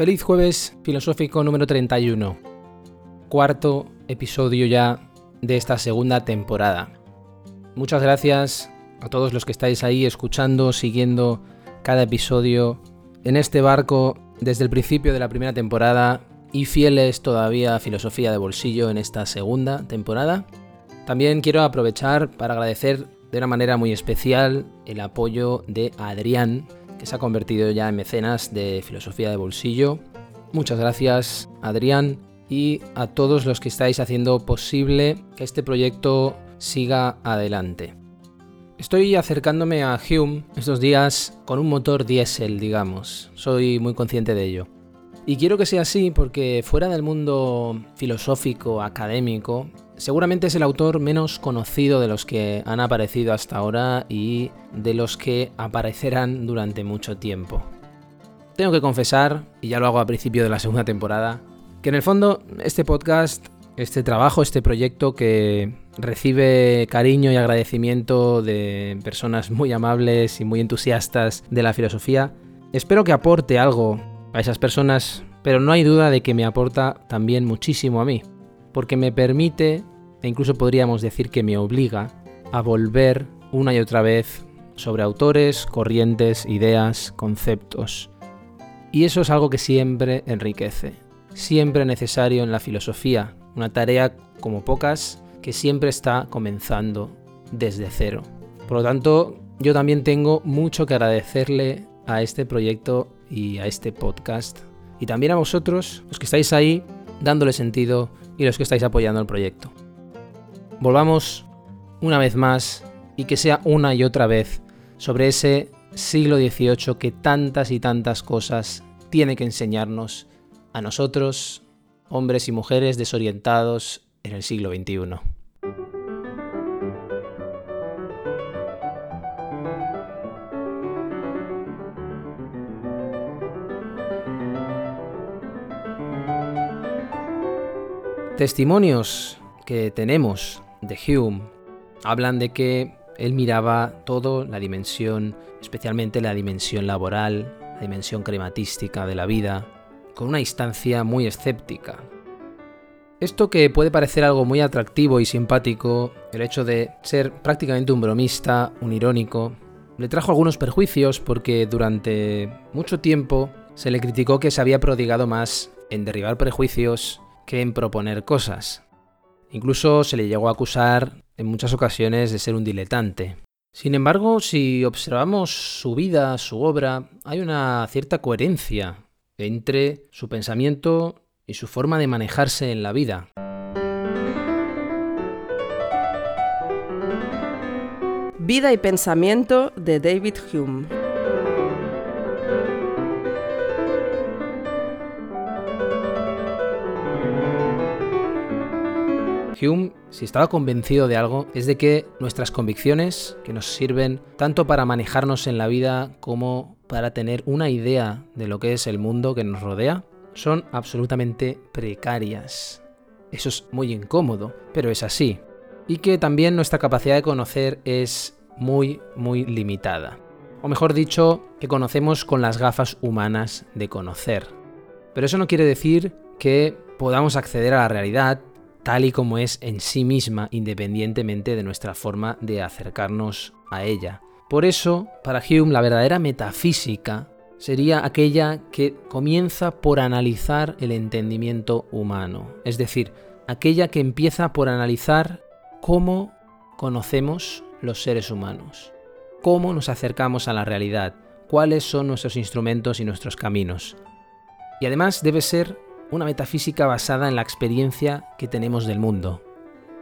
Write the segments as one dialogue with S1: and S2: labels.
S1: feliz jueves filosófico número 31, cuarto episodio ya de esta segunda temporada. Muchas gracias a todos los que estáis ahí escuchando, siguiendo cada episodio en este barco desde el principio de la primera temporada y fieles todavía a Filosofía de Bolsillo en esta segunda temporada. También quiero aprovechar para agradecer de una manera muy especial el apoyo de Adrián, que se ha convertido ya en mecenas de filosofía de bolsillo. Muchas gracias, Adrián, y a todos los que estáis haciendo posible que este proyecto siga adelante. Estoy acercándome a Hume estos días con un motor diésel, digamos. Soy muy consciente de ello. Y quiero que sea así porque fuera del mundo filosófico, académico, seguramente es el autor menos conocido de los que han aparecido hasta ahora y de los que aparecerán durante mucho tiempo. Tengo que confesar, y ya lo hago a principio de la segunda temporada, que en el fondo este podcast, este trabajo, este proyecto que recibe cariño y agradecimiento de personas muy amables y muy entusiastas de la filosofía, espero que aporte algo a esas personas, pero no hay duda de que me aporta también muchísimo a mí, porque me permite, e incluso podríamos decir que me obliga, a volver una y otra vez sobre autores, corrientes, ideas, conceptos. Y eso es algo que siempre enriquece, siempre necesario en la filosofía, una tarea como pocas que siempre está comenzando desde cero. Por lo tanto, yo también tengo mucho que agradecerle a este proyecto y a este podcast. Y también a vosotros, los que estáis ahí dándole sentido y los que estáis apoyando el proyecto. Volvamos una vez más y que sea una y otra vez sobre ese siglo XVIII que tantas y tantas cosas tiene que enseñarnos a nosotros, hombres y mujeres desorientados en el siglo XXI. Testimonios que tenemos de Hume hablan de que él miraba todo, la dimensión, especialmente la dimensión laboral, la dimensión crematística de la vida, con una instancia muy escéptica. Esto que puede parecer algo muy atractivo y simpático, el hecho de ser prácticamente un bromista, un irónico, le trajo algunos perjuicios porque durante mucho tiempo se le criticó que se había prodigado más en derribar prejuicios que en proponer cosas. Incluso se le llegó a acusar en muchas ocasiones de ser un diletante. Sin embargo, si observamos su vida, su obra, hay una cierta coherencia entre su pensamiento y su forma de manejarse en la vida.
S2: Vida y pensamiento de David Hume.
S1: Hume, si estaba convencido de algo, es de que nuestras convicciones, que nos sirven tanto para manejarnos en la vida como para tener una idea de lo que es el mundo que nos rodea, son absolutamente precarias. Eso es muy incómodo, pero es así. Y que también nuestra capacidad de conocer es muy, muy limitada. O mejor dicho, que conocemos con las gafas humanas de conocer. Pero eso no quiere decir que podamos acceder a la realidad tal y como es en sí misma, independientemente de nuestra forma de acercarnos a ella. Por eso, para Hume, la verdadera metafísica sería aquella que comienza por analizar el entendimiento humano, es decir, aquella que empieza por analizar cómo conocemos los seres humanos, cómo nos acercamos a la realidad, cuáles son nuestros instrumentos y nuestros caminos. Y además debe ser una metafísica basada en la experiencia que tenemos del mundo.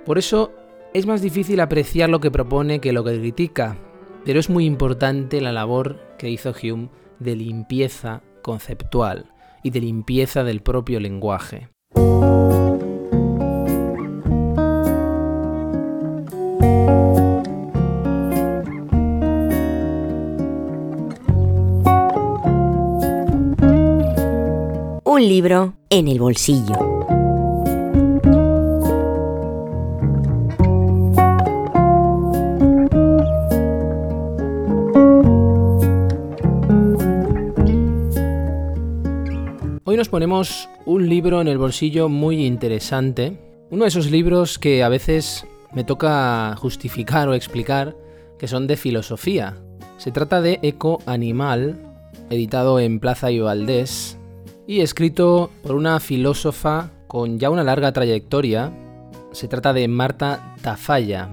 S1: Por eso es más difícil apreciar lo que propone que lo que critica, pero es muy importante la labor que hizo Hume de limpieza conceptual, y de limpieza del propio lenguaje.
S3: Un libro en el bolsillo.
S1: Hoy nos ponemos un libro en el bolsillo muy interesante. Uno de esos libros que a veces me toca justificar o explicar que son de filosofía. Se trata de Eco Animal, editado en Plaza y Valdés, y escrito por una filósofa con ya una larga trayectoria. Se trata de Marta Tafalla,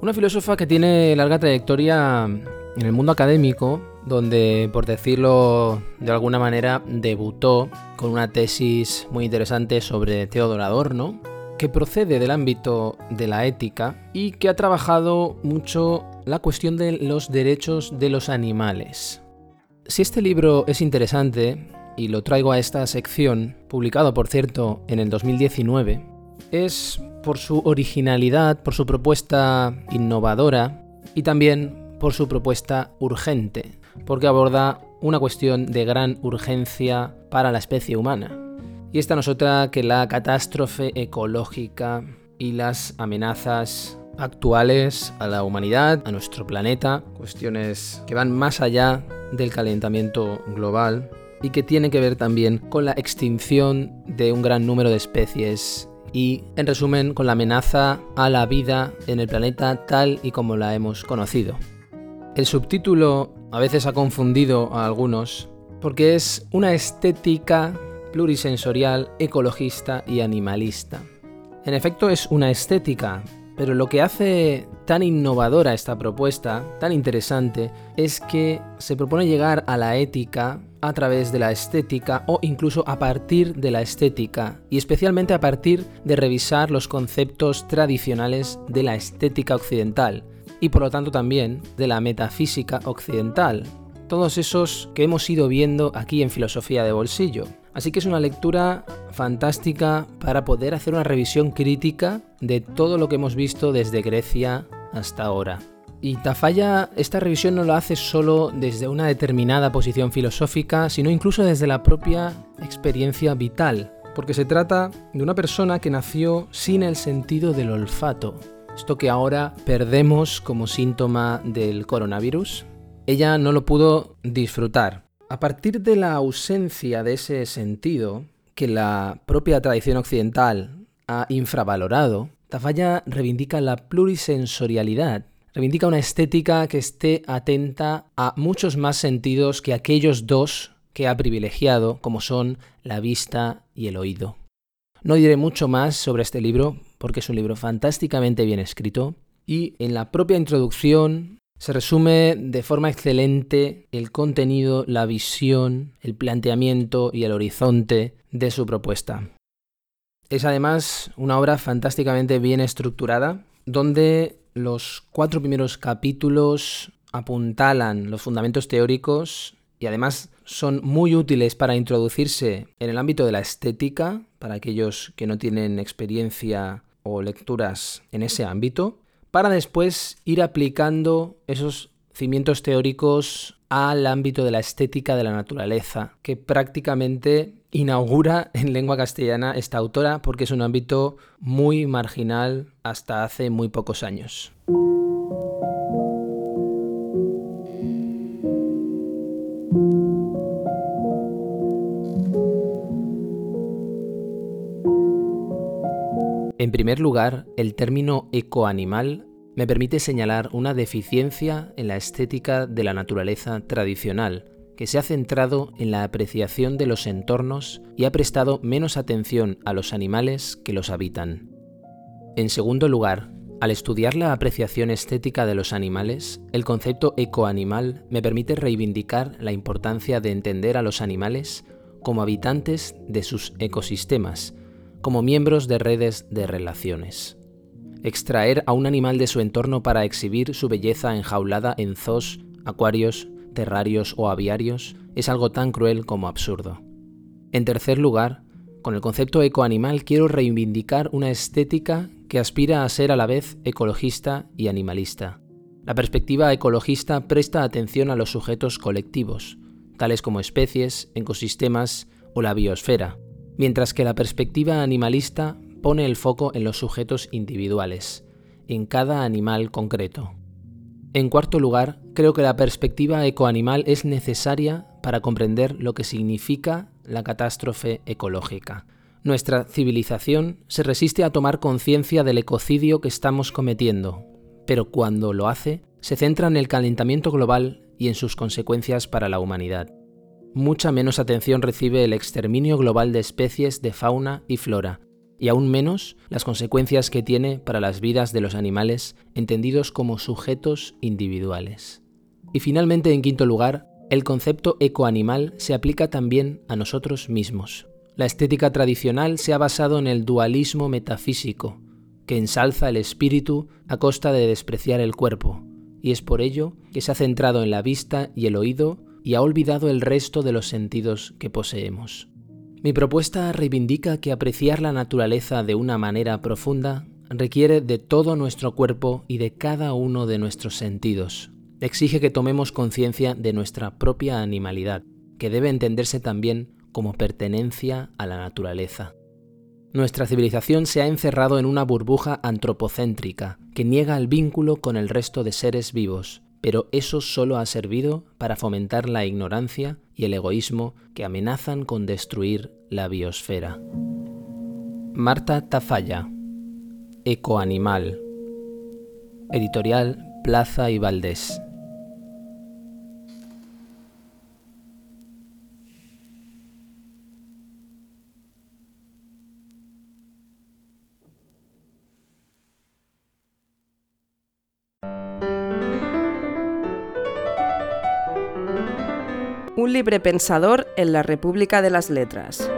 S1: una filósofa que tiene larga trayectoria en el mundo académico, donde, por decirlo de alguna manera, debutó con una tesis muy interesante sobre Teodoro Adorno, que procede del ámbito de la ética y que ha trabajado mucho la cuestión de los derechos de los animales. Si este libro es interesante, y lo traigo a esta sección, publicado por cierto en el 2019, es por su originalidad, por su propuesta innovadora y también por su propuesta urgente, porque aborda una cuestión de gran urgencia para la especie humana. Y esta no es otra que la catástrofe ecológica y las amenazas actuales a la humanidad, a nuestro planeta, cuestiones que van más allá del calentamiento global y que tiene que ver también con la extinción de un gran número de especies y, en resumen, con la amenaza a la vida en el planeta tal y como la hemos conocido. El subtítulo a veces ha confundido a algunos porque es una estética plurisensorial, ecologista y animalista. En efecto es una estética, pero lo que hace tan innovadora esta propuesta, tan interesante, es que se propone llegar a la ética a través de la estética o incluso a partir de la estética y especialmente a partir de revisar los conceptos tradicionales de la estética occidental y por lo tanto también de la metafísica occidental, todos esos que hemos ido viendo aquí en Filosofía de Bolsillo. Así que es una lectura fantástica para poder hacer una revisión crítica de todo lo que hemos visto desde Grecia hasta ahora. Y Tafalla esta revisión no lo hace solo desde una determinada posición filosófica, sino incluso desde la propia experiencia vital, porque se trata de una persona que nació sin el sentido del olfato, esto que ahora perdemos como síntoma del coronavirus. Ella no lo pudo disfrutar. A partir de la ausencia de ese sentido, que la propia tradición occidental ha infravalorado, Tafalla reivindica la plurisensorialidad reivindica una estética que esté atenta a muchos más sentidos que aquellos dos que ha privilegiado, como son la vista y el oído. No diré mucho más sobre este libro, porque es un libro fantásticamente bien escrito, y en la propia introducción se resume de forma excelente el contenido, la visión, el planteamiento y el horizonte de su propuesta. Es además una obra fantásticamente bien estructurada, donde los cuatro primeros capítulos apuntalan los fundamentos teóricos y además son muy útiles para introducirse en el ámbito de la estética, para aquellos que no tienen experiencia o lecturas en ese ámbito, para después ir aplicando esos cimientos teóricos al ámbito de la estética de la naturaleza, que prácticamente inaugura en lengua castellana esta autora porque es un ámbito muy marginal hasta hace muy pocos años. En primer lugar, el término ecoanimal me permite señalar una deficiencia en la estética de la naturaleza tradicional, que se ha centrado en la apreciación de los entornos y ha prestado menos atención a los animales que los habitan. En segundo lugar, al estudiar la apreciación estética de los animales, el concepto ecoanimal me permite reivindicar la importancia de entender a los animales como habitantes de sus ecosistemas, como miembros de redes de relaciones. Extraer a un animal de su entorno para exhibir su belleza enjaulada en zoos, acuarios, terrarios o aviarios es algo tan cruel como absurdo. En tercer lugar, con el concepto ecoanimal quiero reivindicar una estética que aspira a ser a la vez ecologista y animalista. La perspectiva ecologista presta atención a los sujetos colectivos, tales como especies, ecosistemas o la biosfera, mientras que la perspectiva animalista pone el foco en los sujetos individuales, en cada animal concreto. En cuarto lugar, creo que la perspectiva ecoanimal es necesaria para comprender lo que significa la catástrofe ecológica. Nuestra civilización se resiste a tomar conciencia del ecocidio que estamos cometiendo, pero cuando lo hace, se centra en el calentamiento global y en sus consecuencias para la humanidad. Mucha menos atención recibe el exterminio global de especies de fauna y flora, y aún menos las consecuencias que tiene para las vidas de los animales entendidos como sujetos individuales. Y finalmente, en quinto lugar, el concepto ecoanimal se aplica también a nosotros mismos. La estética tradicional se ha basado en el dualismo metafísico, que ensalza el espíritu a costa de despreciar el cuerpo, y es por ello que se ha centrado en la vista y el oído y ha olvidado el resto de los sentidos que poseemos. Mi propuesta reivindica que apreciar la naturaleza de una manera profunda requiere de todo nuestro cuerpo y de cada uno de nuestros sentidos. Exige que tomemos conciencia de nuestra propia animalidad, que debe entenderse también como pertenencia a la naturaleza. Nuestra civilización se ha encerrado en una burbuja antropocéntrica que niega el vínculo con el resto de seres vivos, pero eso solo ha servido para fomentar la ignorancia y el egoísmo que amenazan con destruir la biosfera. Marta Tafalla, Ecoanimal, Editorial Plaza y Valdés.
S2: Un libre pensador en la República de las Letras.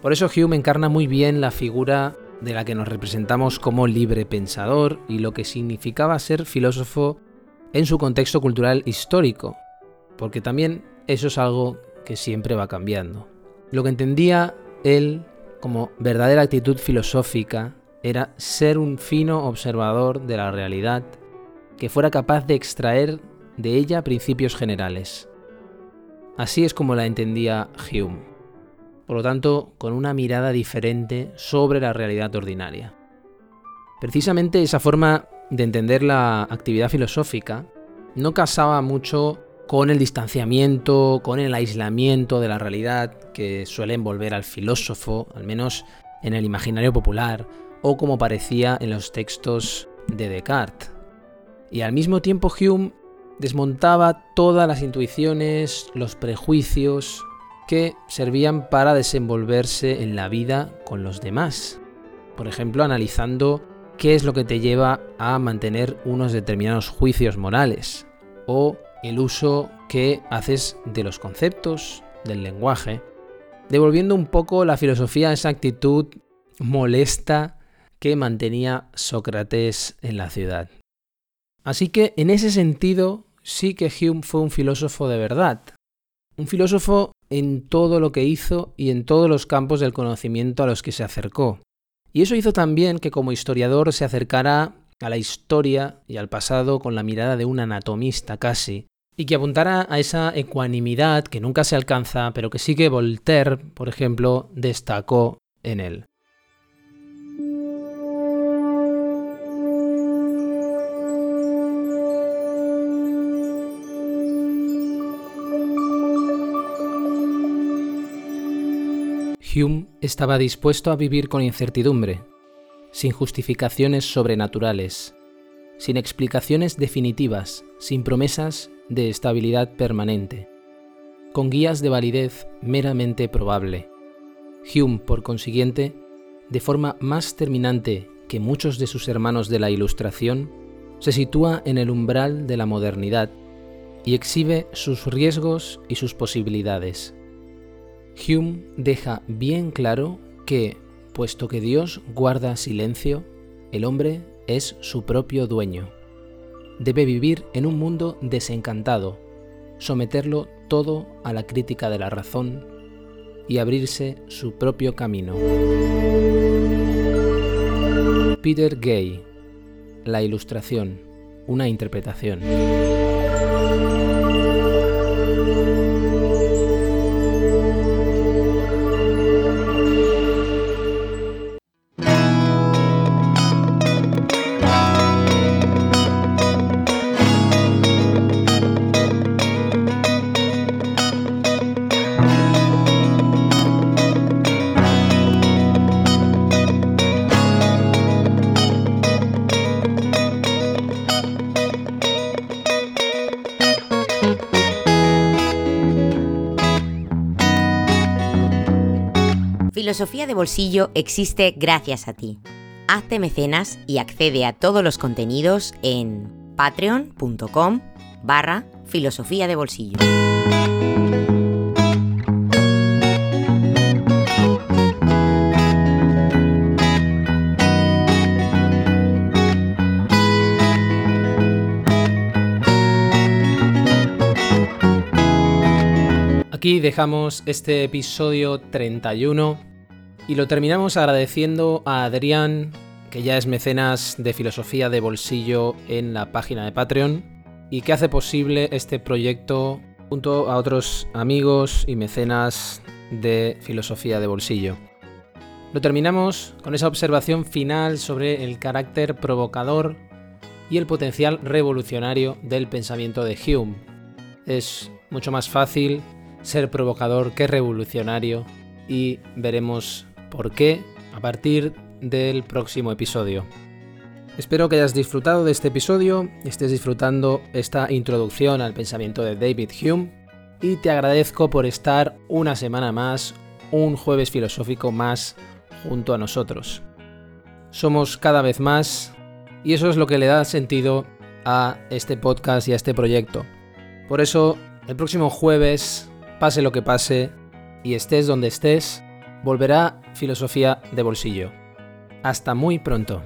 S1: Por eso Hume encarna muy bien la figura de la que nos representamos como libre pensador y lo que significaba ser filósofo en su contexto cultural histórico, porque también eso es algo que siempre va cambiando. Lo que entendía él como verdadera actitud filosófica era ser un fino observador de la realidad que fuera capaz de extraer de ella principios generales. Así es como la entendía Hume. Por lo tanto, con una mirada diferente sobre la realidad ordinaria. Precisamente esa forma de entender la actividad filosófica no casaba mucho con el distanciamiento, con el aislamiento de la realidad que suele envolver al filósofo, al menos en el imaginario popular, o como parecía en los textos de Descartes. Y al mismo tiempo Hume desmontaba todas las intuiciones, los prejuicios que servían para desenvolverse en la vida con los demás. Por ejemplo, analizando qué es lo que te lleva a mantener unos determinados juicios morales o el uso que haces de los conceptos, del lenguaje, devolviendo un poco la filosofía a esa actitud molesta que mantenía Sócrates en la ciudad. Así que en ese sentido sí que Hume fue un filósofo de verdad, un filósofo en todo lo que hizo y en todos los campos del conocimiento a los que se acercó. Y eso hizo también que como historiador se acercara a la historia y al pasado con la mirada de un anatomista casi, y que apuntara a esa ecuanimidad que nunca se alcanza, pero que sí que Voltaire, por ejemplo, destacó en él. Hume estaba dispuesto a vivir con incertidumbre, sin justificaciones sobrenaturales, sin explicaciones definitivas, sin promesas de estabilidad permanente, con guías de validez meramente probable. Hume, por consiguiente, de forma más terminante que muchos de sus hermanos de la Ilustración, se sitúa en el umbral de la modernidad y exhibe sus riesgos y sus posibilidades. Hume deja bien claro que, puesto que Dios guarda silencio, el hombre es su propio dueño. Debe vivir en un mundo desencantado, someterlo todo a la crítica de la razón y abrirse su propio camino. Peter Gay, La Ilustración, una interpretación.
S3: Filosofía de Bolsillo existe gracias a ti. Hazte mecenas y accede a todos los contenidos en patreon.com barra filosofía de bolsillo.
S1: Aquí dejamos este episodio 31 y lo terminamos agradeciendo a Adrián, que ya es mecenas de filosofía de bolsillo en la página de Patreon y que hace posible este proyecto junto a otros amigos y mecenas de filosofía de bolsillo. Lo terminamos con esa observación final sobre el carácter provocador y el potencial revolucionario del pensamiento de Hume. Es mucho más fácil ser provocador que revolucionario y veremos por qué a partir del próximo episodio. Espero que hayas disfrutado de este episodio, estés disfrutando esta introducción al pensamiento de David Hume y te agradezco por estar una semana más, un jueves filosófico más junto a nosotros. Somos cada vez más y eso es lo que le da sentido a este podcast y a este proyecto. Por eso, el próximo jueves pase lo que pase y estés donde estés, volverá Filosofía de Bolsillo. Hasta muy pronto.